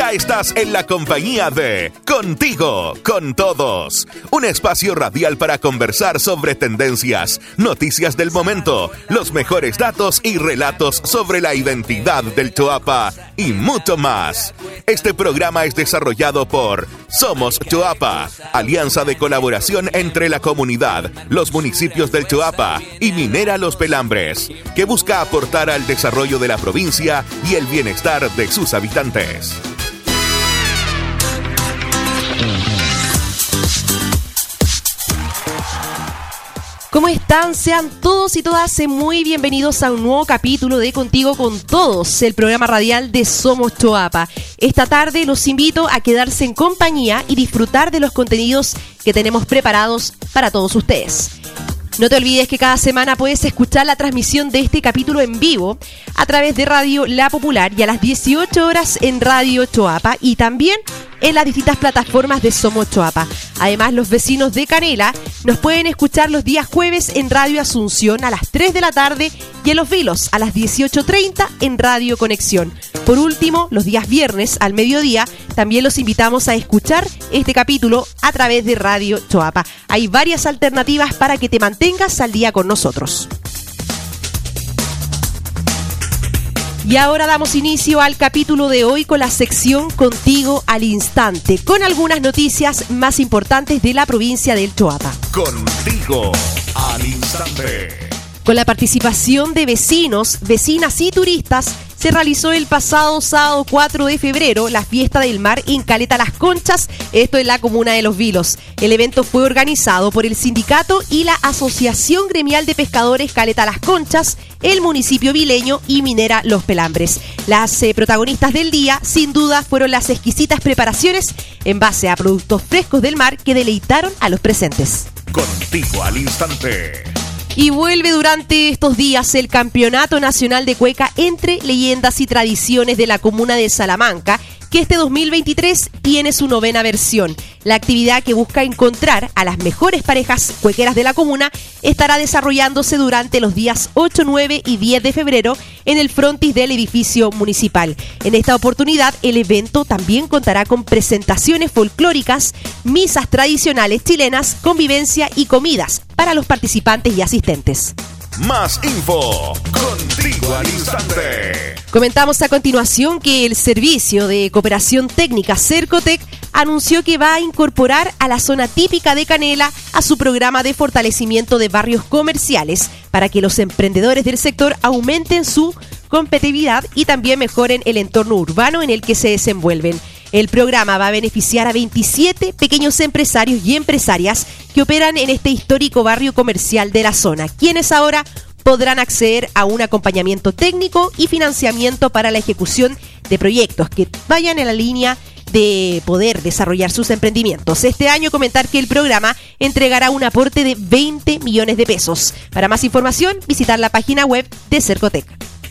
Ya estás en la compañía de Contigo, con todos. Un espacio radial para conversar sobre tendencias, noticias del momento, los mejores datos y relatos sobre la identidad del Choapa y mucho más. Este programa es desarrollado por Somos Choapa, alianza de colaboración entre la comunidad, los municipios del Choapa y Minera Los Pelambres, que busca aportar al desarrollo de la provincia y el bienestar de sus habitantes. ¿Cómo están? Sean todos y todas muy bienvenidos a un nuevo capítulo de Contigo con Todos, el programa radial de Somos Choapa. Esta tarde los invito a quedarse en compañía y disfrutar de los contenidos que tenemos preparados para todos ustedes. No te olvides que cada semana puedes escuchar la transmisión de este capítulo en vivo a través de Radio La Popular y a las 18 horas en Radio Choapa y también en las distintas plataformas de Somos Choapa. Además, los vecinos de Canela nos pueden escuchar los días jueves en Radio Asunción a las 3 de la tarde y en Los Vilos a las 18.30 en Radio Conexión. Por último, los días viernes al mediodía también los invitamos a escuchar este capítulo a través de Radio Choapa. Hay varias alternativas para que te mantengas al día con nosotros. Y ahora damos inicio al capítulo de hoy con la sección Contigo al Instante, con algunas noticias más importantes de la provincia del Choapa. Contigo al Instante. Con la participación de vecinos, vecinas y turistas, se realizó el pasado sábado 4 de febrero la fiesta del mar en Caleta Las Conchas, esto en la comuna de Los Vilos. El evento fue organizado por el sindicato y la Asociación Gremial de Pescadores Caleta Las Conchas, el municipio vileño y Minera Los Pelambres. Las eh, protagonistas del día, sin duda, fueron las exquisitas preparaciones en base a productos frescos del mar que deleitaron a los presentes. Contigo al instante. Y vuelve durante estos días el Campeonato Nacional de Cueca entre leyendas y tradiciones de la comuna de Salamanca, que este 2023 tiene su novena versión. La actividad que busca encontrar a las mejores parejas cuequeras de la comuna estará desarrollándose durante los días 8, 9 y 10 de febrero en el frontis del edificio municipal. En esta oportunidad, el evento también contará con presentaciones folclóricas, misas tradicionales chilenas, convivencia y comidas para los participantes y asistentes. Más info. Contigo al instante. Comentamos a continuación que el Servicio de Cooperación Técnica Cercotec anunció que va a incorporar a la zona típica de Canela a su programa de fortalecimiento de barrios comerciales para que los emprendedores del sector aumenten su competitividad y también mejoren el entorno urbano en el que se desenvuelven. El programa va a beneficiar a 27 pequeños empresarios y empresarias que operan en este histórico barrio comercial de la zona, quienes ahora podrán acceder a un acompañamiento técnico y financiamiento para la ejecución de proyectos que vayan en la línea de poder desarrollar sus emprendimientos. Este año comentar que el programa entregará un aporte de 20 millones de pesos. Para más información, visitar la página web de Cercotec.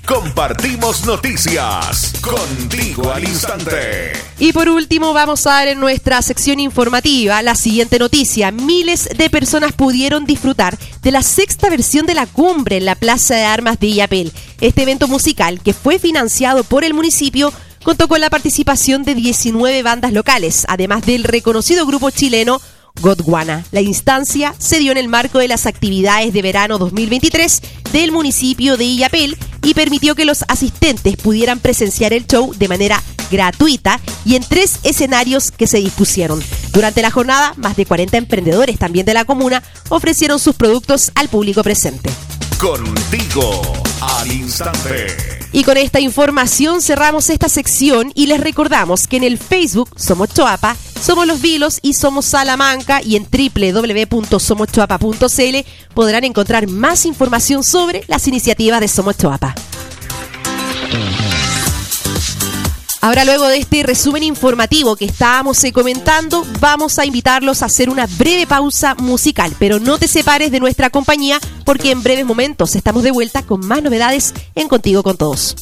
Compartimos noticias contigo al instante. Y por último vamos a dar en nuestra sección informativa la siguiente noticia. Miles de personas pudieron disfrutar de la sexta versión de la cumbre en la Plaza de Armas de Illapel. Este evento musical que fue financiado por el municipio contó con la participación de 19 bandas locales, además del reconocido grupo chileno Godwana. La instancia se dio en el marco de las actividades de verano 2023 del municipio de Illapel y permitió que los asistentes pudieran presenciar el show de manera gratuita y en tres escenarios que se dispusieron. Durante la jornada, más de 40 emprendedores también de la comuna ofrecieron sus productos al público presente. Contigo al instante. Y con esta información cerramos esta sección y les recordamos que en el Facebook somos Choapa, somos Los Vilos y somos Salamanca y en www.somoschoapa.cl podrán encontrar más información sobre las iniciativas de Somos Choapa. Ahora luego de este resumen informativo que estábamos eh, comentando, vamos a invitarlos a hacer una breve pausa musical, pero no te separes de nuestra compañía porque en breves momentos estamos de vuelta con más novedades en Contigo con Todos.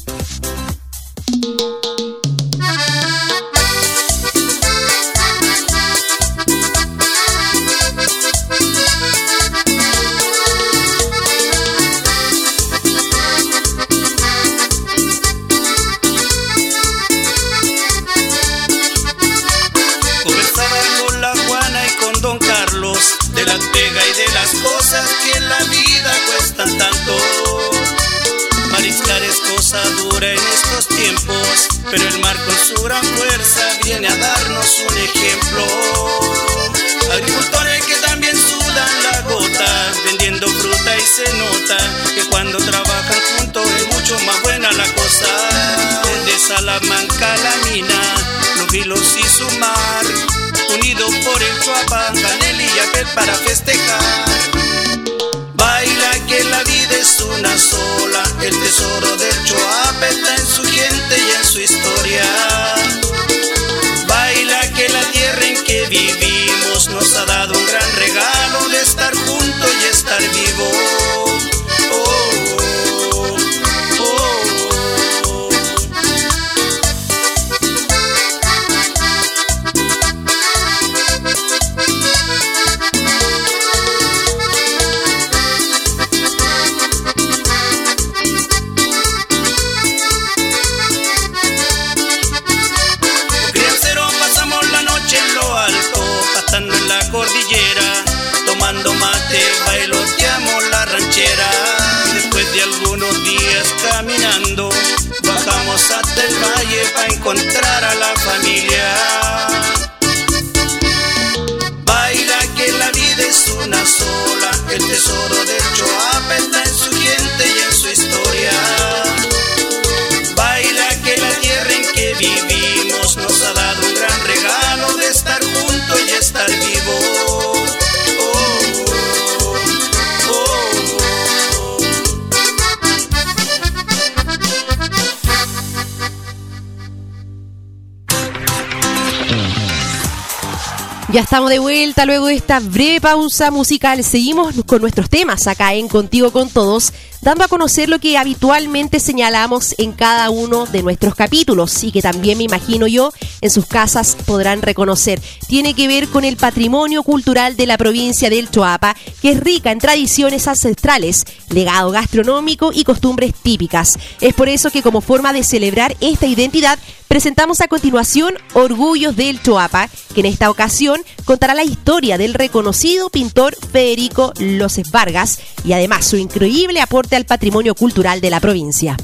Estamos de vuelta luego de esta breve pausa musical. Seguimos con nuestros temas acá en Contigo con Todos, dando a conocer lo que habitualmente señalamos en cada uno de nuestros capítulos y que también me imagino yo en sus casas podrán reconocer. Tiene que ver con el patrimonio cultural de la provincia del Choapa, que es rica en tradiciones ancestrales, legado gastronómico y costumbres típicas. Es por eso que como forma de celebrar esta identidad, presentamos a continuación Orgullos del Choapa, que en esta ocasión contará la historia del reconocido pintor Federico Loses Vargas y además su increíble aporte al patrimonio cultural de la provincia.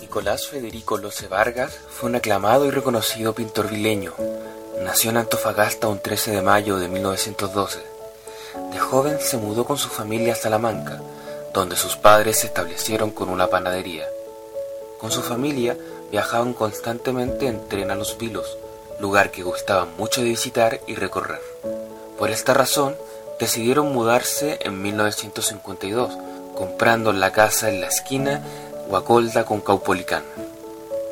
Nicolás Federico Lose Vargas fue un aclamado y reconocido pintor vileño. Nació en Antofagasta un 13 de mayo de 1912. De joven se mudó con su familia a Salamanca, donde sus padres se establecieron con una panadería. Con su familia viajaban constantemente en tren a Los Vilos, lugar que gustaban mucho de visitar y recorrer. Por esta razón, decidieron mudarse en 1952, comprando la casa en la esquina Guacolda con Caupolicán.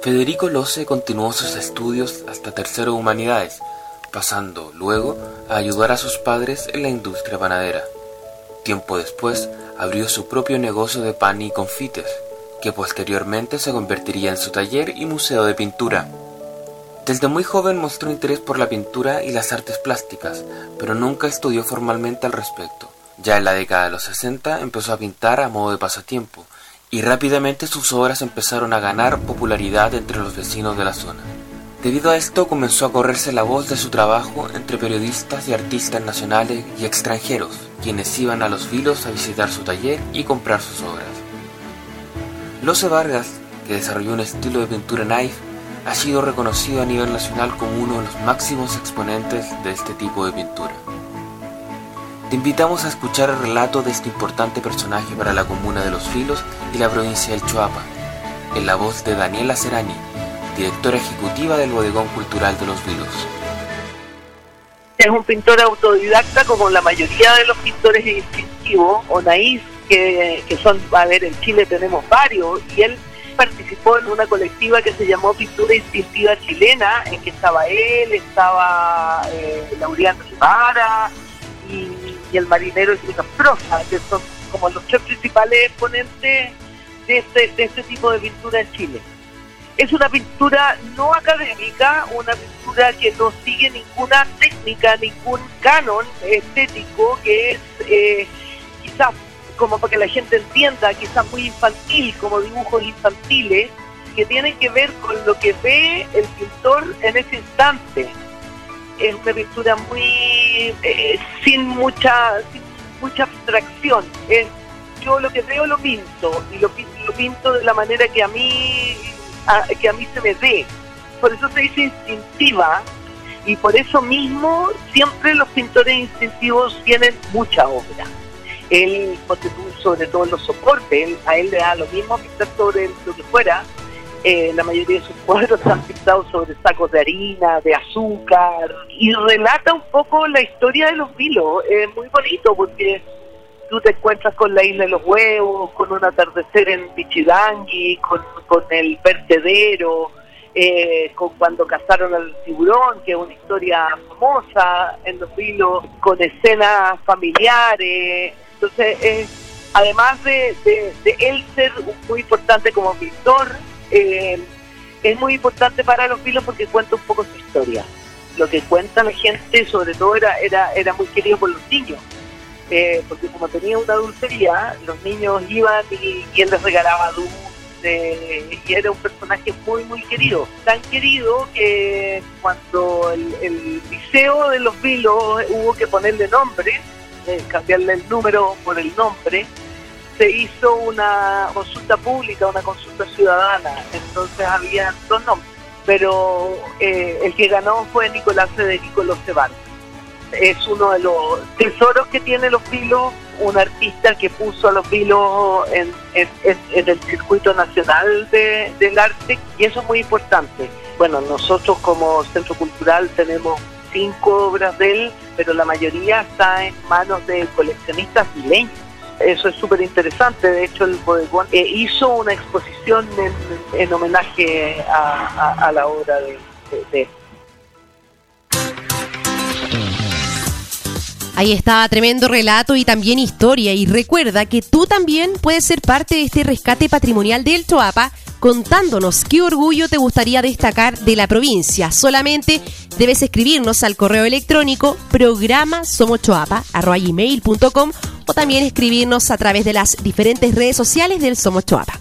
Federico Lose continuó sus estudios hasta tercero de humanidades, pasando luego a ayudar a sus padres en la industria panadera. Tiempo después abrió su propio negocio de pan y confites, que posteriormente se convertiría en su taller y museo de pintura. Desde muy joven mostró interés por la pintura y las artes plásticas, pero nunca estudió formalmente al respecto. Ya en la década de los 60 empezó a pintar a modo de pasatiempo, y rápidamente sus obras empezaron a ganar popularidad entre los vecinos de la zona. Debido a esto comenzó a correrse la voz de su trabajo entre periodistas y artistas nacionales y extranjeros, quienes iban a los vilos a visitar su taller y comprar sus obras. Lose Vargas, que desarrolló un estilo de pintura knife, ha sido reconocido a nivel nacional como uno de los máximos exponentes de este tipo de pintura. Te invitamos a escuchar el relato de este importante personaje para la comuna de Los Filos y la provincia del Choapa, en la voz de Daniela Serani, directora ejecutiva del Bodegón Cultural de Los Vilos. Es un pintor autodidacta como la mayoría de los pintores instintivos o naís que, que son, a ver, en Chile tenemos varios, y él participó en una colectiva que se llamó Pintura Instintiva Chilena, en que estaba él, estaba eh, Laureano y, el marinero Lucas Prosa, que son como los tres principales exponentes de este, de este tipo de pintura en Chile. Es una pintura no académica, una pintura que no sigue ninguna técnica, ningún canon estético, que es eh, quizás como para que la gente entienda, quizás muy infantil, como dibujos infantiles, que tienen que ver con lo que ve el pintor en ese instante. es una pintura muy eh, sin mucha mucha abstracción. yo lo que veo lo pinto y lo, lo pinto de la manera que a mí que a mí se me ve. Por eso se dice instintiva y por eso mismo siempre los pintores instintivos tienen mucha obra. Él, sobre todo los soportes, a él le da lo mismo pintar sobre lo que fuera, eh, la mayoría de sus cuadros están pintados sobre sacos de harina, de azúcar, y relata un poco la historia de los vilos. Es muy bonito porque tú te encuentras con la isla de los huevos, con un atardecer en Pichidangui, con, con el vertedero, eh, con cuando cazaron al tiburón, que es una historia famosa en los vilos, con escenas familiares. Entonces, además de, él ser muy importante como pintor, eh, es muy importante para los filos porque cuenta un poco su historia. Lo que cuenta la gente, sobre todo, era, era, era muy querido por los niños. Eh, porque como tenía una dulcería, los niños iban y, él les regalaba dulce y era un personaje muy, muy querido. Tan querido que cuando el, liceo de los vilos hubo que ponerle nombre, eh, cambiarle el número por el nombre, se hizo una consulta pública, una consulta ciudadana, entonces había dos nombres, pero eh, el que ganó fue Nicolás Federico Loceval. Es uno de los tesoros que tiene los filos, un artista que puso a los filos en, el circuito nacional del arte, y eso es muy importante. Bueno, nosotros como Centro Cultural tenemos cinco obras de él, pero la mayoría está en manos de coleccionistas mileños eso es súper interesante. De hecho, el bodegón eh, hizo una exposición en, homenaje a, la obra de, de, Ahí está, tremendo relato y también historia. Y recuerda que tú también puedes ser parte de este rescate patrimonial del Choapa contándonos qué orgullo te gustaría destacar de la provincia. Solamente debes escribirnos al correo electrónico programa somochoapa.com o también escribirnos a través de las diferentes redes sociales del Somos Choapa.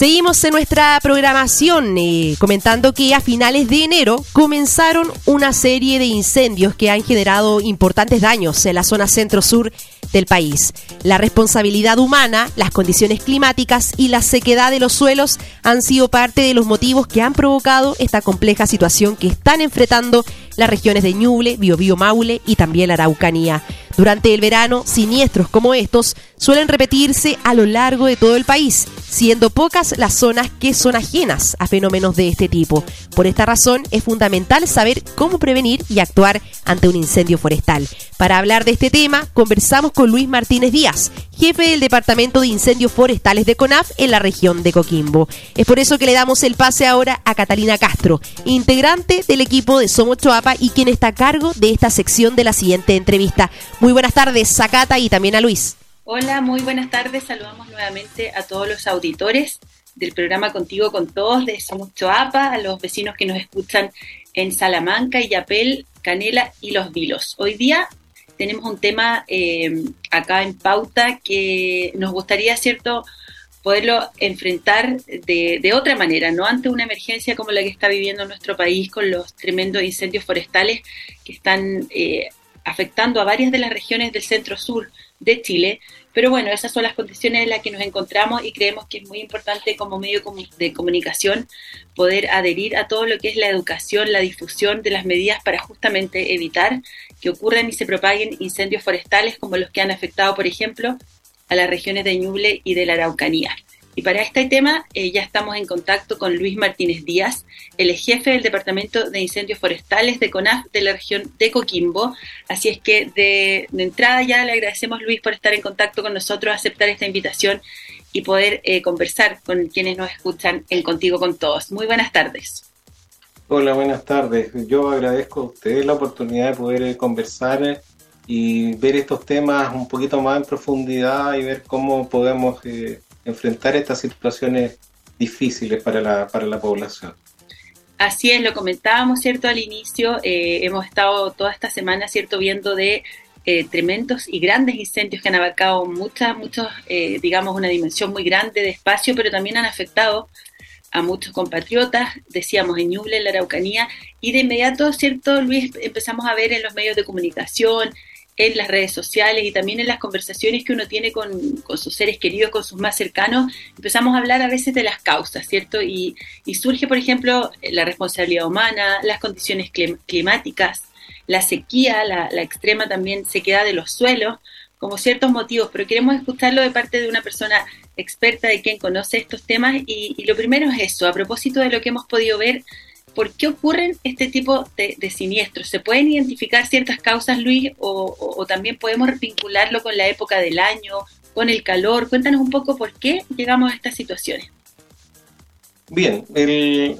Seguimos en nuestra programación eh, comentando que a finales de enero comenzaron una serie de incendios que han generado importantes daños en la zona centro-sur del país. La responsabilidad humana, las condiciones climáticas y la sequedad de los suelos han sido parte de los motivos que han provocado esta compleja situación que están enfrentando las regiones de Ñuble, Biobío Maule y también la Araucanía. Durante el verano, siniestros como estos suelen repetirse a lo largo de todo el país, siendo pocas las zonas que son ajenas a fenómenos de este tipo. Por esta razón, es fundamental saber cómo prevenir y actuar ante un incendio forestal. Para hablar de este tema, conversamos con Luis Martínez Díaz, jefe del Departamento de Incendios Forestales de CONAF en la región de Coquimbo. Es por eso que le damos el pase ahora a Catalina Castro, integrante del equipo de Somos Choapa y quien está a cargo de esta sección de la siguiente entrevista. Buenas tardes, Zacata y también a Luis. Hola, muy buenas tardes. Saludamos nuevamente a todos los auditores del programa Contigo con Todos de Somos Choapa, a los vecinos que nos escuchan en Salamanca, Yapel, Canela y Los Vilos. Hoy día tenemos un tema eh, acá en pauta que nos gustaría, ¿cierto?, poderlo enfrentar de, otra manera, no ante una emergencia como la que está viviendo nuestro país con los tremendos incendios forestales que están eh, afectando a varias de las regiones del centro-sur de Chile. Pero bueno, esas son las condiciones en las que nos encontramos y creemos que es muy importante como medio de comunicación poder adherir a todo lo que es la educación, la difusión de las medidas para justamente evitar que ocurran y se propaguen incendios forestales como los que han afectado, por ejemplo, a las regiones de Ñuble y de la Araucanía. Y para este tema eh, ya estamos en contacto con Luis Martínez Díaz, el jefe del Departamento de Incendios Forestales de CONAF de la región de Coquimbo. Así es que de, entrada ya le agradecemos Luis por estar en contacto con nosotros, aceptar esta invitación y poder eh, conversar con quienes nos escuchan en Contigo con Todos. Muy buenas tardes. Hola, buenas tardes. Yo agradezco a ustedes la oportunidad de poder eh, conversar y ver estos temas un poquito más en profundidad y ver cómo podemos enfrentar estas situaciones difíciles para la, para la población. Así es, lo comentábamos, ¿cierto? Al inicio, eh, hemos estado toda esta semana, ¿cierto? Viendo de eh, tremendos y grandes incendios que han abarcado muchas, muchos, eh, digamos, una dimensión muy grande de espacio, pero también han afectado a muchos compatriotas, decíamos en Ñuble, en la Araucanía, y de inmediato, ¿cierto, Luis? Empezamos a ver en los medios de comunicación, en las redes sociales y también en las conversaciones que uno tiene con, sus seres queridos, con sus más cercanos, empezamos a hablar a veces de las causas, ¿cierto? Y, surge, por ejemplo, la responsabilidad humana, las condiciones climáticas, la sequía, la, extrema también sequedad de los suelos, como ciertos motivos, pero queremos escucharlo de parte de una persona experta de quien conoce estos temas y, lo primero es eso, a propósito de lo que hemos podido ver, ¿por qué ocurren este tipo de, siniestros? ¿Se pueden identificar ciertas causas, Luis, o, también podemos vincularlo con la época del año, con el calor? Cuéntanos un poco por qué llegamos a estas situaciones. Bien,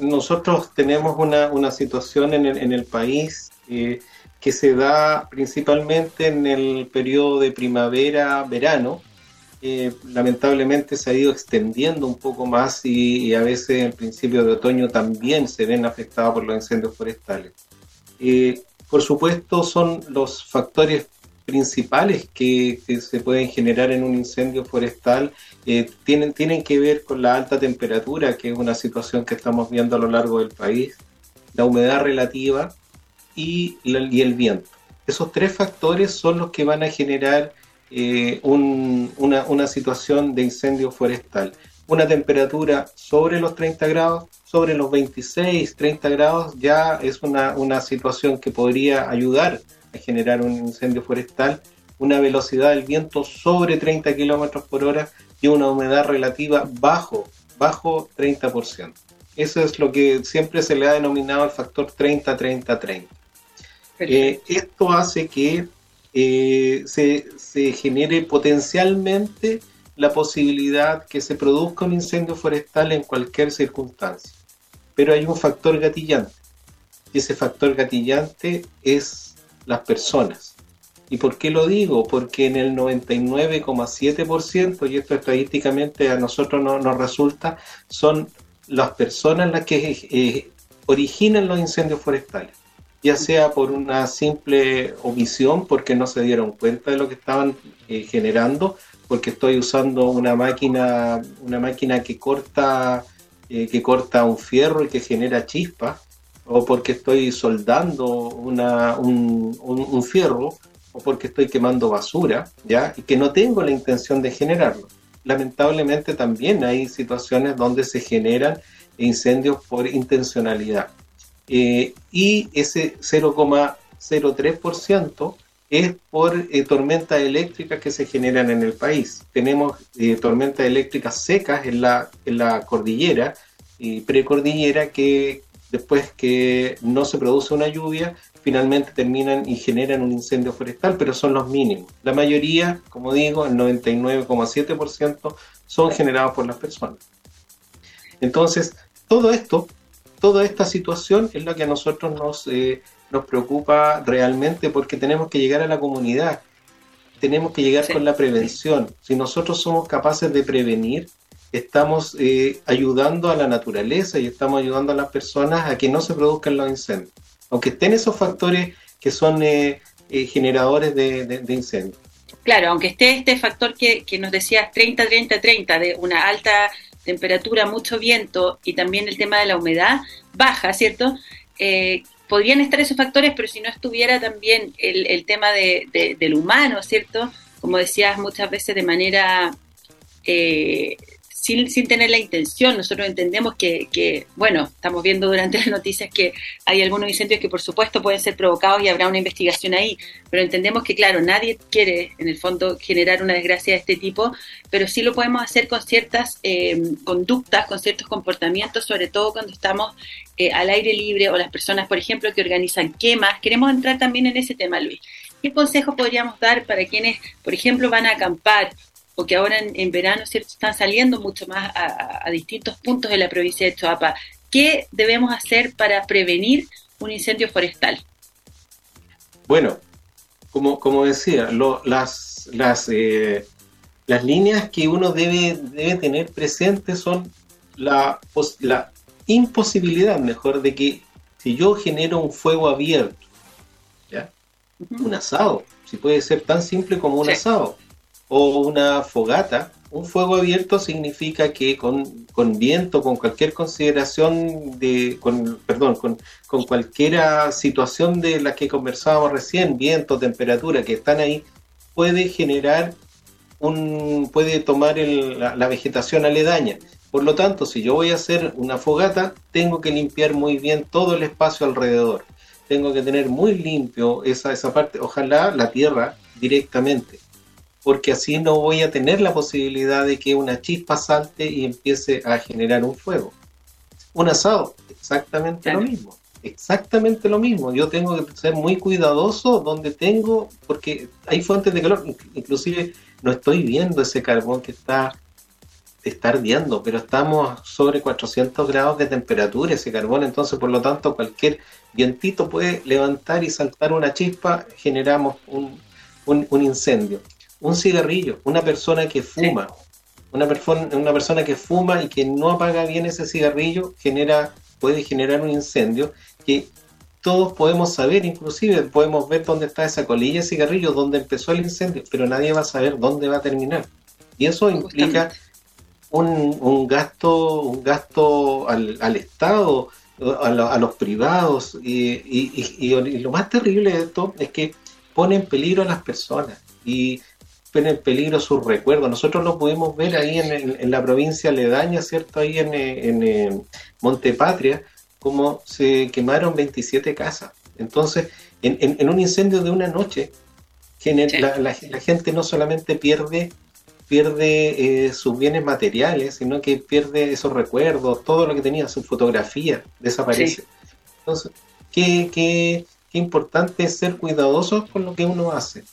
nosotros tenemos una, situación en el, en el país eh, que se da principalmente en el periodo de primavera-verano. Lamentablemente se ha ido extendiendo un poco más y, a veces en principio de otoño también se ven afectados por los incendios forestales. Eh, por supuesto son los factores principales que, se pueden generar en un incendio forestal eh, tienen, tienen que ver con la alta temperatura, que es una situación que estamos viendo a lo largo del país, la humedad relativa, y, el viento. Esos tres factores son los que van a generar eh, una, situación de incendio forestal. Una temperatura sobre los 30 grados, sobre los 26, 30 grados, ya es una, una situación que podría ayudar a generar un incendio forestal. Una velocidad del viento sobre 30 kilómetros por hora y una humedad relativa bajo, bajo 30%. Eso es lo que siempre se le ha denominado el factor 30-30-30. Eh, esto hace que eh, se, genere potencialmente la posibilidad que se produzca un incendio forestal en cualquier circunstancia. Pero hay un factor gatillante. Y ese factor gatillante es las personas. ¿Y por qué lo digo? Porque en el 99,7%, y esto estadísticamente a nosotros no, nos resulta, son las personas las que eh, originan los incendios forestales ya sea por una simple omisión, porque no se dieron cuenta de lo que estaban eh, generando, porque estoy usando una máquina, una máquina que corta, eh, que corta un fierro y que genera chispas, o porque estoy soldando una, un, un, fierro, o porque estoy quemando basura, ¿ya? Y que no tengo la intención de generarlo. Lamentablemente también hay situaciones donde se generan incendios por intencionalidad. Eh, y ese 0,03% es por eh, tormentas eléctricas que se generan en el país. Tenemos eh, tormentas eléctricas secas en la, en la cordillera y precordillera que después que no se produce una lluvia, finalmente terminan y generan un incendio forestal, pero son los mínimos. La mayoría, como digo, el 99,7% son generados por las personas. Entonces, todo esto toda esta situación es lo que a nosotros nos, eh, nos preocupa realmente porque tenemos que llegar a la comunidad, tenemos que llegar con la prevención. Si nosotros somos capaces de prevenir, estamos eh, ayudando a la naturaleza y estamos ayudando a las personas a que no se produzcan los incendios, aunque estén esos factores que son eh, generadores de, de, incendios. Claro, aunque esté este factor que, que nos decías 30-30-30 de una alta temperatura, mucho viento y también el tema de la humedad baja, ¿cierto? Eh, podrían estar esos factores, pero si no estuviera también el, el tema de, del humano, ¿cierto? Como decías muchas veces de manera eh, sin, tener la intención. Nosotros entendemos que, bueno, estamos viendo durante las noticias que hay algunos incendios que por supuesto pueden ser provocados y habrá una investigación ahí, pero entendemos que, claro, nadie quiere en el fondo generar una desgracia de este tipo, pero sí lo podemos hacer con ciertas eh, conductas, con ciertos comportamientos, sobre todo cuando estamos eh, al aire libre o las personas, por ejemplo, que organizan quemas. Queremos entrar también en ese tema, Luis. ¿Qué consejos podríamos dar para quienes, por ejemplo, van a acampar que ahora en, verano ¿cierto? están saliendo mucho más a, distintos puntos de la provincia de Choapa. ¿Qué debemos hacer para prevenir un incendio forestal? Bueno, como, como decía, las, las, eh, las líneas que uno debe, debe tener presentes son la, la imposibilidad, mejor, de que si yo genero un fuego abierto, ¿ya? un asado, si puede ser tan simple como un asado, o una fogata, Un fuego abierto significa que con, con viento, con cualquier consideración de, con, perdón, con, con cualquier situación de la que conversábamos recién, viento, temperatura, que están ahí, puede generar un, puede tomar la, la, vegetación aledaña. Por lo tanto, si yo voy a hacer una fogata, tengo que limpiar muy bien todo el espacio alrededor. Tengo que tener muy limpio esa, esa parte, ojalá la tierra directamente porque así no voy a tener la posibilidad de que una chispa salte y empiece a generar un fuego. Un asado, exactamente lo mismo. Exactamente lo mismo. Yo tengo que ser muy cuidadoso donde tengo, porque hay fuentes de calor. Inclusive no estoy viendo ese carbón que está, está ardiendo, pero estamos sobre 400 grados de temperatura ese carbón. Entonces, por lo tanto, cualquier vientito puede levantar y saltar una chispa, generamos un, un incendio un cigarrillo, una persona que fuma, una, persona, una persona que fuma y que no apaga bien ese cigarrillo genera, puede generar un incendio que todos podemos saber, inclusive podemos ver dónde está esa colilla de cigarrillo, dónde empezó el incendio, pero nadie va a saber dónde va a terminar. Y eso implica un, un, gasto, un gasto al, al Estado, a, los privados, y, y, y, lo más terrible de esto es que pone en peligro a las personas. Y en peligro sus recuerdos. Nosotros lo pudimos ver ahí en, la provincia aledaña, ¿cierto? Ahí en, en, Montepatria, como se quemaron 27 casas. Entonces, en, un incendio de una noche, la, la, gente no solamente pierde pierde eh, sus bienes materiales, sino que pierde esos recuerdos, todo lo que tenía, su fotografía desaparece. Entonces, qué, qué, qué importante es ser cuidadosos con lo que uno hace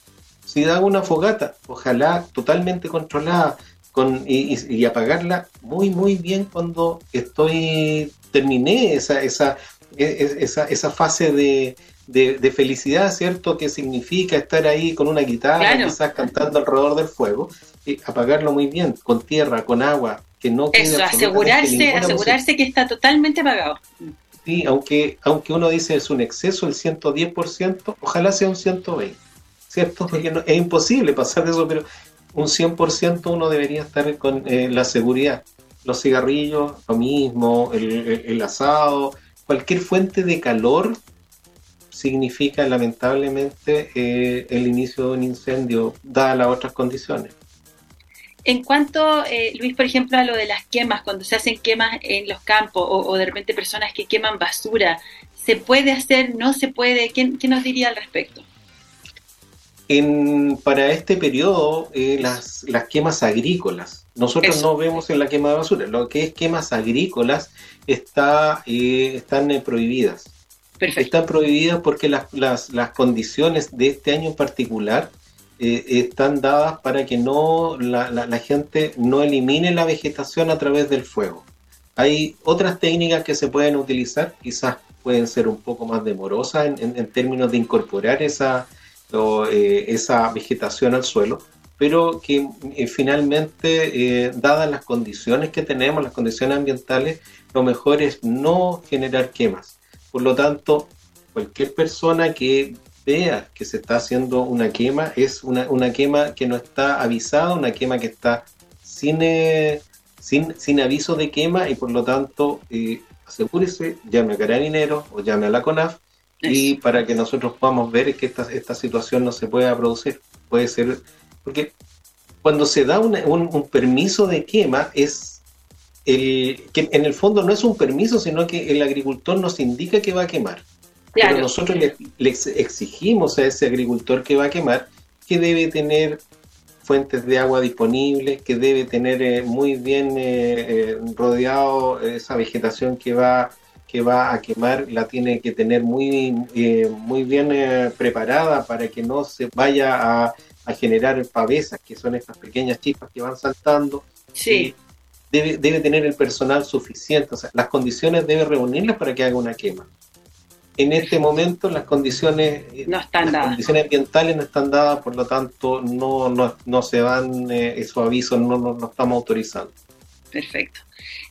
si hago una fogata, ojalá totalmente controlada con, y, apagarla muy, muy bien cuando estoy, terminé esa, esa, e, esa, esa fase de, de, felicidad, ¿cierto? Que significa estar ahí con una guitarra, quizás cantando alrededor del fuego, y apagarlo muy bien, con tierra, con agua, que no Eso, asegurarse, asegurarse que está totalmente apagado. Sí, aunque, aunque uno dice es un exceso el 110%, ojalá sea un 120%. ¿Cierto? Porque es imposible pasar de eso, pero un 100% uno debería estar con eh, la seguridad. Los cigarrillos, lo mismo, el, asado, cualquier fuente de calor significa lamentablemente eh, el inicio de un incendio, dadas las otras condiciones. En cuanto, eh, Luis, por ejemplo, a lo de las quemas, cuando se hacen quemas en los campos o, de repente personas que queman basura, ¿se puede hacer? ¿No se puede? ¿Qué, qué nos diría al respecto? En, para este periodo eh, las, las quemas agrícolas. Nosotros no vemos en la quema de basura. Lo que es quemas agrícolas está, eh, están eh, prohibidas. Están prohibidas porque las, las, las, condiciones de este año en particular están dadas para que no la, la, gente no elimine la vegetación a través del fuego. Hay otras técnicas que se pueden utilizar, quizás pueden ser un poco más demorosas en, en términos de incorporar esa, eh, esa vegetación al suelo, pero que eh, finalmente, eh, dadas las condiciones que tenemos, las condiciones ambientales, lo mejor es no generar quemas. Por lo tanto, cualquier persona que vea que se está haciendo una quema, es una, una quema que no está avisada, una quema que está sin, sin, sin aviso de quema y por lo tanto asegúrese, llame a Carabineros o llame a la CONAF y para que nosotros podamos ver que esta, esta situación no se pueda producir. Puede ser, porque cuando se da un, un, permiso de quema es el, que en el fondo no es un permiso, sino que el agricultor nos indica que va a quemar. Pero nosotros le, exigimos a ese agricultor que va a quemar que debe tener fuentes de agua disponibles, que debe tener eh, muy bien eh, eh, rodeado esa vegetación que va que va a quemar la tiene que tener muy, eh, muy bien eh, preparada para que no se vaya a, generar pavesas, que son estas pequeñas chispas que van saltando. Sí. Debe, debe tener el personal suficiente, o sea, las condiciones debe reunirlas para que haga una quema. En este momento las condiciones, eh, no están las condiciones ambientales no están dadas, por lo tanto no, no, no se van esos avisos, no, no, no estamos autorizando. Perfecto.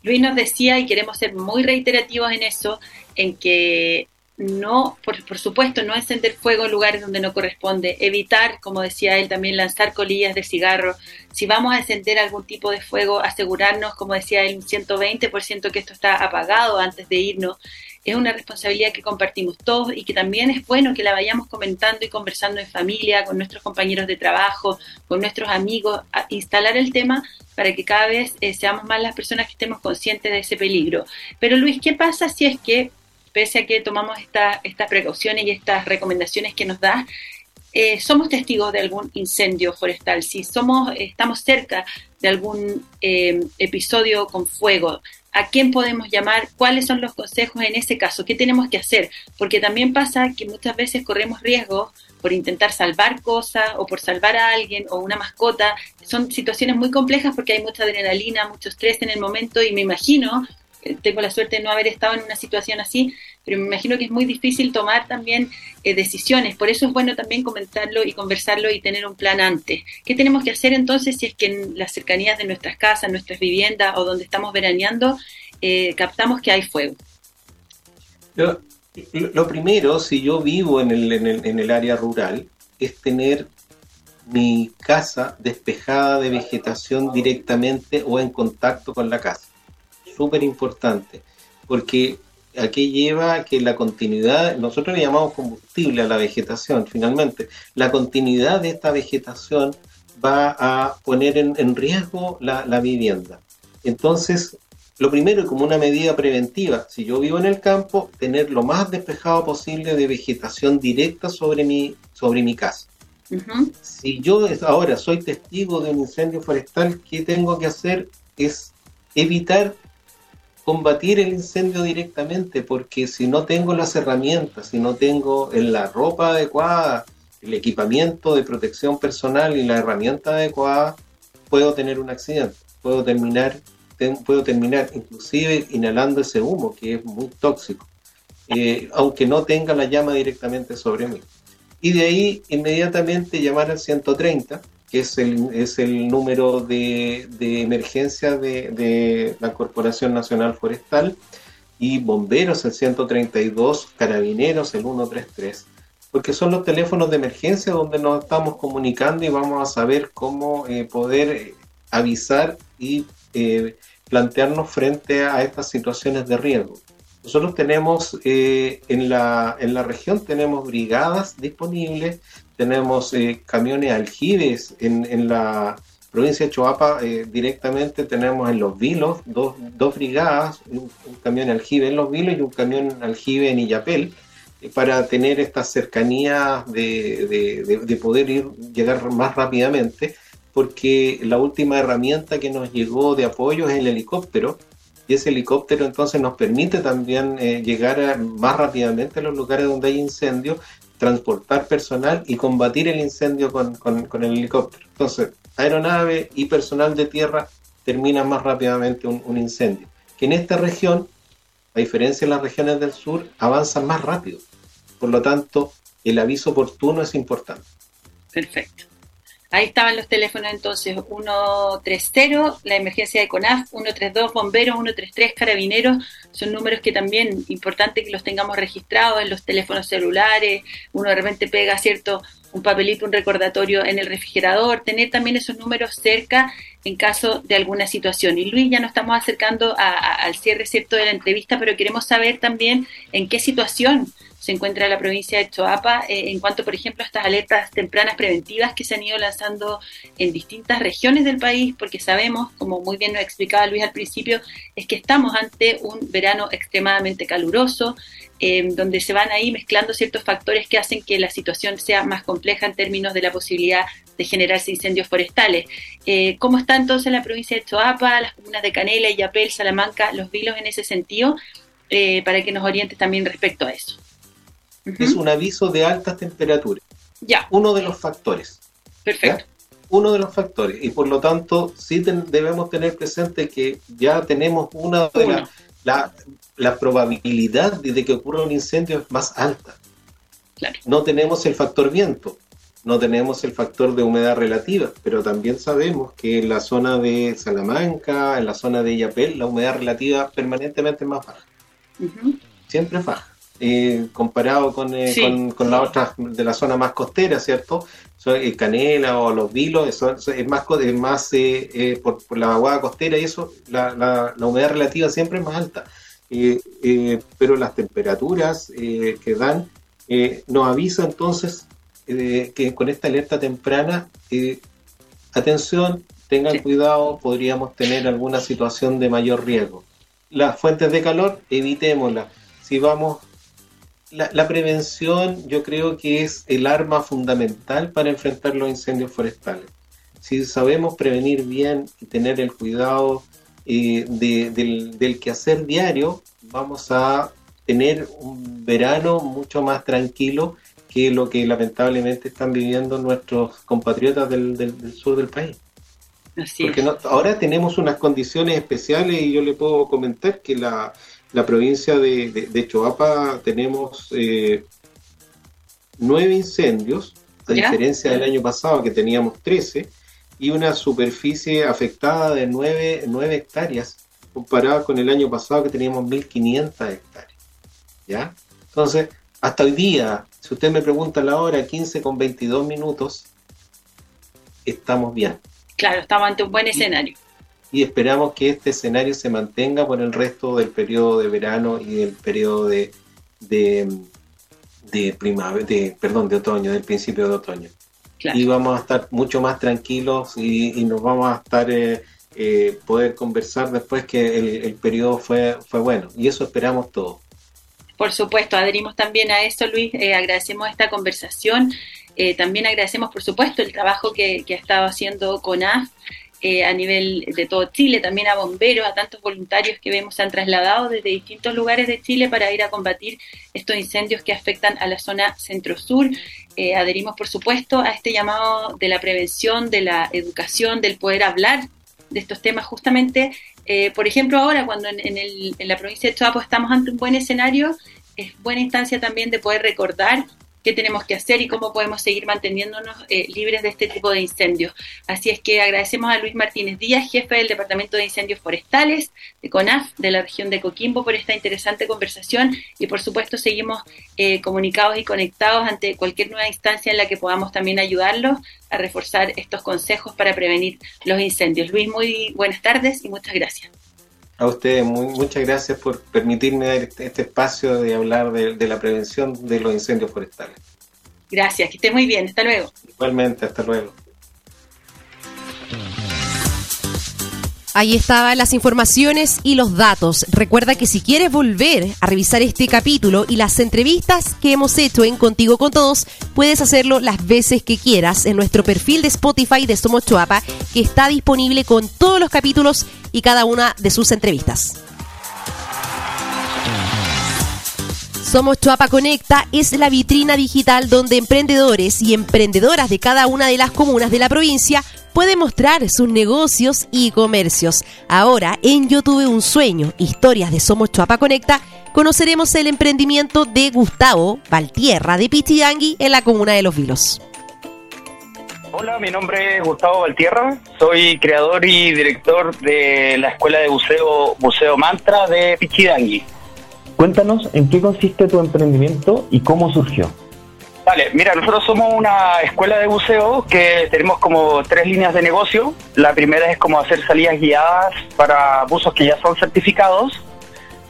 Luis nos decía, y queremos ser muy reiterativos en eso, en que no, por, por, supuesto, no encender fuego en lugares donde no corresponde, evitar, como decía él, también lanzar colillas de cigarro. Si vamos a encender algún tipo de fuego, asegurarnos, como decía él, un 120% que esto está apagado antes de irnos. Es una responsabilidad que compartimos todos y que también es bueno que la vayamos comentando y conversando en familia, con nuestros compañeros de trabajo, con nuestros amigos, a instalar el tema para que cada vez eh, seamos más las personas que estemos conscientes de ese peligro. Pero Luis, ¿qué pasa si es que pese a que tomamos estas precauciones y estas recomendaciones que nos da, eh, somos testigos de algún incendio forestal, si somos, estamos cerca de algún eh, episodio con fuego, ¿a quién podemos llamar? ¿Cuáles son los consejos en ese caso? ¿Qué tenemos que hacer? Porque también pasa que muchas veces corremos riesgos por intentar salvar cosas o por salvar a alguien o una mascota. Son situaciones muy complejas porque hay mucha adrenalina, mucho estrés en el momento y me imagino tengo la suerte de no haber estado en una situación así, pero me imagino que es muy difícil tomar también eh, decisiones. Por eso es bueno también comentarlo y conversarlo y tener un plan antes. ¿Qué tenemos que hacer entonces si es que en las cercanías de nuestras casas, nuestras viviendas o donde estamos veraneando eh, captamos que hay fuego? Lo, primero, si yo vivo en el, en, el, área rural, es tener mi casa despejada de vegetación directamente o en contacto con la casa súper importante, porque aquí lleva que la continuidad, nosotros le llamamos combustible a la vegetación, finalmente, la continuidad de esta vegetación va a poner en, riesgo la, vivienda. Entonces, lo primero, como una medida preventiva, si yo vivo en el campo, tener lo más despejado posible de vegetación directa sobre mi, sobre mi casa. Si yo ahora soy testigo de un incendio forestal, ¿qué tengo que hacer? Es evitar combatir el incendio directamente, porque si no tengo las herramientas, si no tengo la ropa adecuada, el equipamiento de protección personal y la herramienta adecuada, puedo tener un accidente, puedo terminar, puedo terminar inclusive inhalando ese humo que es muy tóxico, eh, aunque no tenga la llama directamente sobre mí. Y de ahí inmediatamente llamar al 130 es el, es el número de, emergencia de, la Corporación Nacional Forestal, y bomberos el 132, carabineros el 133, porque son los teléfonos de emergencia donde nos estamos comunicando y vamos a saber cómo eh, poder eh, avisar y eh, plantearnos frente a estas situaciones de riesgo. Nosotros tenemos en, la, en la región tenemos brigadas disponibles tenemos eh, camiones aljibes en, la provincia de Choapa, eh, directamente tenemos en Los Vilos dos, dos brigadas, un, camión aljibe en Los Vilos y un camión aljibe en Illapel, eh, para tener esta cercanía de, de, poder ir, llegar más rápidamente, porque la última herramienta que nos llegó de apoyo es el helicóptero, y ese helicóptero entonces nos permite también llegar más rápidamente a los lugares donde hay incendios transportar personal y combatir el incendio con, el helicóptero. Entonces, aeronave y personal de tierra terminan más rápidamente un, incendio. Que en esta región, a diferencia de las regiones del sur, avanzan más rápido. Por lo tanto, el aviso oportuno es importante. Perfecto. Ahí estaban los teléfonos entonces, 130, la emergencia de CONAF, 132 bomberos, 133 carabineros, son números que también importante que los tengamos registrados en los teléfonos celulares, uno de repente pega, ¿cierto? Un papelito, un recordatorio en el refrigerador, tener también esos números cerca en caso de alguna situación. Y Luis, ya nos estamos acercando al cierre, ¿cierto?, de la entrevista, pero queremos saber también en qué situación se encuentra la provincia de Choapa eh, en cuanto, por ejemplo, a estas alertas tempranas preventivas que se han ido lanzando en distintas regiones del país, porque sabemos, como muy bien nos explicaba Luis al principio, es que estamos ante un verano extremadamente caluroso, eh, donde se van ahí mezclando ciertos factores que hacen que la situación sea más compleja en términos de la posibilidad de generarse incendios forestales. Eh, ¿Cómo está entonces la provincia de Choapa, las comunas de Canela, Yapel, Salamanca, Los Vilos en ese sentido? para que nos orientes también respecto a eso es un aviso de altas temperaturas. Ya. Uno de los factores. Perfecto. Uno de los factores. Y por lo tanto, sí debemos tener presente que ya tenemos una de la, la, probabilidad de que ocurra un incendio es más alta. Claro. No tenemos el factor viento, no tenemos el factor de humedad relativa, pero también sabemos que en la zona de Salamanca, en la zona de Yapel, la humedad relativa permanentemente es más baja. Siempre es baja. Eh, comparado con, eh, con, las otras de la zona más costera, ¿cierto? el Canela o los Vilos, eso, es más, es más por, por, la vaguada costera y eso, la, la, humedad relativa siempre es más alta. pero las temperaturas que dan nos avisa entonces que con esta alerta temprana, atención, tengan cuidado, podríamos tener alguna situación de mayor riesgo. Las fuentes de calor, evitémoslas. Si vamos, la, prevención yo creo que es el arma fundamental para enfrentar los incendios forestales. Si sabemos prevenir bien y tener el cuidado eh, del, del quehacer diario, vamos a tener un verano mucho más tranquilo que lo que lamentablemente están viviendo nuestros compatriotas del sur del país. Porque ahora tenemos unas condiciones especiales y yo le puedo comentar que la, provincia de, de, Choapa tenemos eh, nueve incendios, a diferencia del año pasado que teníamos 13, y una superficie afectada de 9, 9 hectáreas, comparada con el año pasado que teníamos 1.500 hectáreas. ¿Ya? Entonces, hasta hoy día, si usted me pregunta la hora, 15 con 22 minutos, estamos bien. Claro, estamos ante un buen escenario. Y esperamos que este escenario se mantenga por el resto del periodo de verano y del periodo de, de, primavera, de, perdón, de otoño, del principio de otoño. Y vamos a estar mucho más tranquilos y, nos vamos a estar eh, eh, poder conversar después que el, el periodo fue, fue bueno. Y eso esperamos todos. Por supuesto, adherimos también a eso, Luis. Eh, agradecemos esta conversación. Eh, también agradecemos, por supuesto, el trabajo que, ha estado haciendo CONAF eh, a nivel de todo Chile, también a bomberos, a tantos voluntarios que vemos se han trasladado desde distintos lugares de Chile para ir a combatir estos incendios que afectan a la zona centro-sur. adherimos, por supuesto, a este llamado de la prevención, de la educación, del poder hablar de estos temas justamente eh, por ejemplo, ahora cuando en, en, la provincia de Choapo estamos ante un buen escenario, es buena instancia también de poder recordar qué tenemos que hacer y cómo podemos seguir manteniéndonos eh, libres de este tipo de incendios. Así es que agradecemos a Luis Martínez Díaz, jefe del Departamento de Incendios Forestales de CONAF de la región de Coquimbo, por esta interesante conversación y por supuesto seguimos eh, comunicados y conectados ante cualquier nueva instancia en la que podamos también ayudarlos a reforzar estos consejos para prevenir los incendios. Luis, muy buenas tardes y muchas gracias. A ustedes, muchas gracias por permitirme este, este espacio de hablar de, la prevención de los incendios forestales. Gracias, que esté muy bien. Hasta luego. Igualmente, hasta luego. Ahí estaban las informaciones y los datos. Recuerda que si quieres volver a revisar este capítulo y las entrevistas que hemos hecho en Contigo con Todos, puedes hacerlo las veces que quieras en nuestro perfil de Spotify de Somos Chuapa, que está disponible con todos los capítulos y cada una de sus entrevistas. Somos Chuapa Conecta es la vitrina digital donde emprendedores y emprendedoras de cada una de las comunas de la provincia puede mostrar sus negocios y comercios. Ahora, en Yo Tuve un Sueño, historias de Somos Chuapa Conecta, conoceremos el emprendimiento de Gustavo Valtierra de Pichidangui en la comuna de Los Vilos. Hola, mi nombre es Gustavo Valtierra, soy creador y director de la Escuela de Buceo Buceo Mantra de Pichidangui. Cuéntanos en qué consiste tu emprendimiento y cómo surgió. Vale, mira, nosotros somos una escuela de buceo que tenemos como tres líneas de negocio. La primera es como hacer salidas guiadas para buzos que ya son certificados.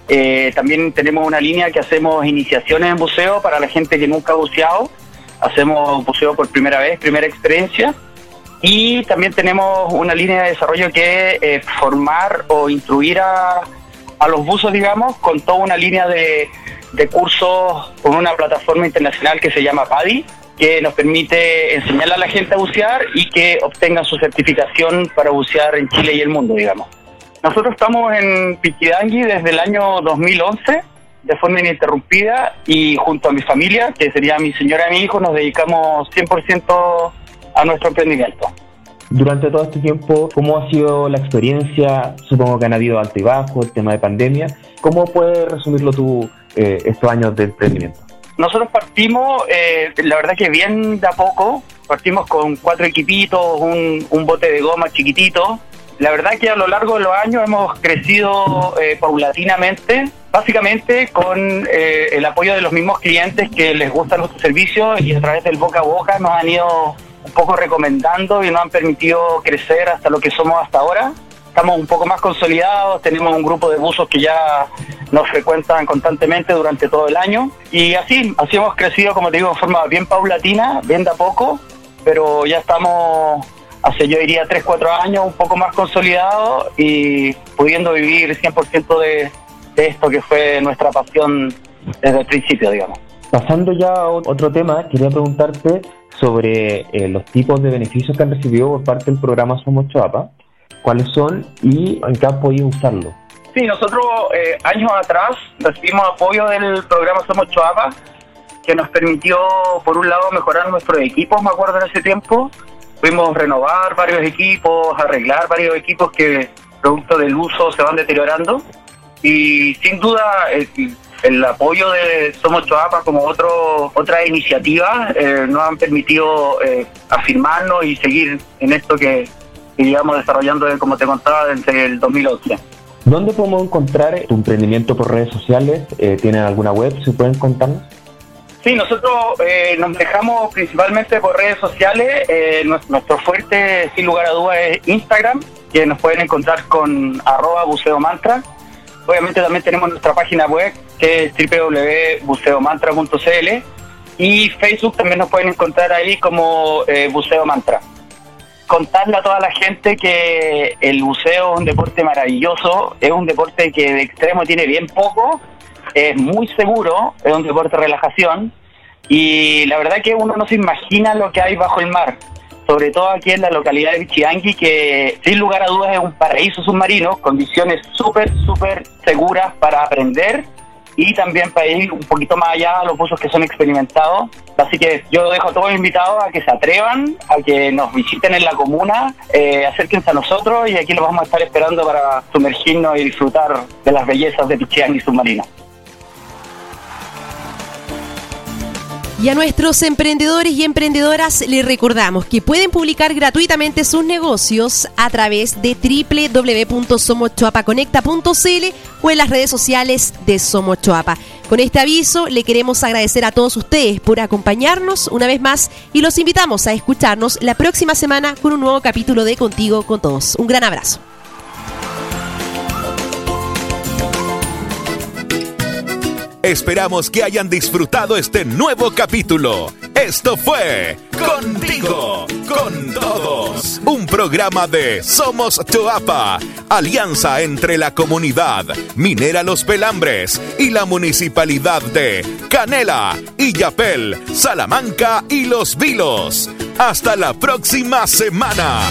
Eh, también tenemos una línea que hacemos iniciaciones en buceo para la gente que nunca ha buceado. Hacemos buceo por primera vez, primera experiencia. Y también tenemos una línea de desarrollo que es formar o instruir a, a los buzos, digamos, con toda una línea de de cursos con una plataforma internacional que se llama PADI, que nos permite enseñar a la gente a bucear y que obtengan su certificación para bucear en Chile y el mundo, digamos. Nosotros estamos en Piquidangui desde el año 2011 de forma ininterrumpida y junto a mi familia, que sería mi señora y mi hijo, nos dedicamos 100% a nuestro emprendimiento. Durante todo este tiempo, ¿cómo ha sido la experiencia? Supongo que han habido alto y bajo, el tema de pandemia. ¿Cómo puedes resumirlo tú eh, estos años de emprendimiento? Nosotros partimos, eh, la verdad que bien de a poco, partimos con cuatro equipitos, un, bote de goma chiquitito la verdad que a lo largo de los años hemos crecido eh, paulatinamente, básicamente con eh, el apoyo de los mismos clientes que les gustan nuestros servicios y a través del boca a boca nos han ido un poco recomendando y nos han permitido crecer hasta lo que somos hasta ahora. Estamos un poco más consolidados, tenemos un grupo de buzos que ya nos frecuentan constantemente durante todo el año y así, así hemos crecido, como te digo, de forma bien paulatina, bien de a poco, pero ya estamos hace yo diría 3, 4 años un poco más consolidado y pudiendo vivir 100% de, de esto que fue nuestra pasión desde el principio, digamos. Pasando ya a otro tema, quería preguntarte sobre eh, los tipos de beneficios que han recibido por parte del programa Somos Choapa, cuáles son y en qué han podido usarlo. Sí, nosotros eh, años atrás recibimos apoyo del programa Somos Choapa, que nos permitió, por un lado, mejorar nuestros equipos, me acuerdo en ese tiempo, Pudimos renovar varios equipos, arreglar varios equipos que producto del uso se van deteriorando y sin duda el, apoyo de Somos Choapa como otro otra iniciativa eh, nos han permitido eh, afirmarnos y seguir en esto que, que llevamos desarrollando, como te contaba, desde el 2011. ¿Dónde podemos encontrar tu emprendimiento por redes sociales? Eh, ¿Tienen alguna web? ¿Se pueden contarnos? Sí, nosotros eh, nos dejamos principalmente por redes sociales. Eh, nuestro, fuerte, sin lugar a dudas, es Instagram, que nos pueden encontrar con arroba buceo mantra. Obviamente también tenemos nuestra página web, que es www.buceomantra.cl. Y Facebook también nos pueden encontrar ahí como eh, Buceo Mantra. Contarle a toda la gente que el buceo es un deporte maravilloso, es un deporte que de extremo tiene bien poco, es muy seguro, es un deporte de relajación y la verdad que uno no se imagina lo que hay bajo el mar, sobre todo aquí en la localidad de Vichiangui, que sin lugar a dudas es un paraíso submarino, condiciones súper, súper seguras para aprender y también para ir un poquito más allá a los buzos que son experimentados. Así que yo dejo a todos invitados a que se atrevan, a que nos visiten en la comuna, eh, acérquense a nosotros y aquí los vamos a estar esperando para sumergirnos y disfrutar de las bellezas de Pichiangui submarino. Y a nuestros emprendedores y emprendedoras les recordamos que pueden publicar gratuitamente sus negocios a través de www.somochoapaconecta.cl o en las redes sociales de Somochoapa. Con este aviso le queremos agradecer a todos ustedes por acompañarnos una vez más y los invitamos a escucharnos la próxima semana con un nuevo capítulo de Contigo con Todos. Un gran abrazo. Esperamos que hayan disfrutado este nuevo capítulo. Esto fue Contigo, con todos. Un programa de Somos Choapa, alianza entre la comunidad Minera Los Pelambres y la municipalidad de Canela, Illapel, Salamanca y Los Vilos. Hasta la próxima semana.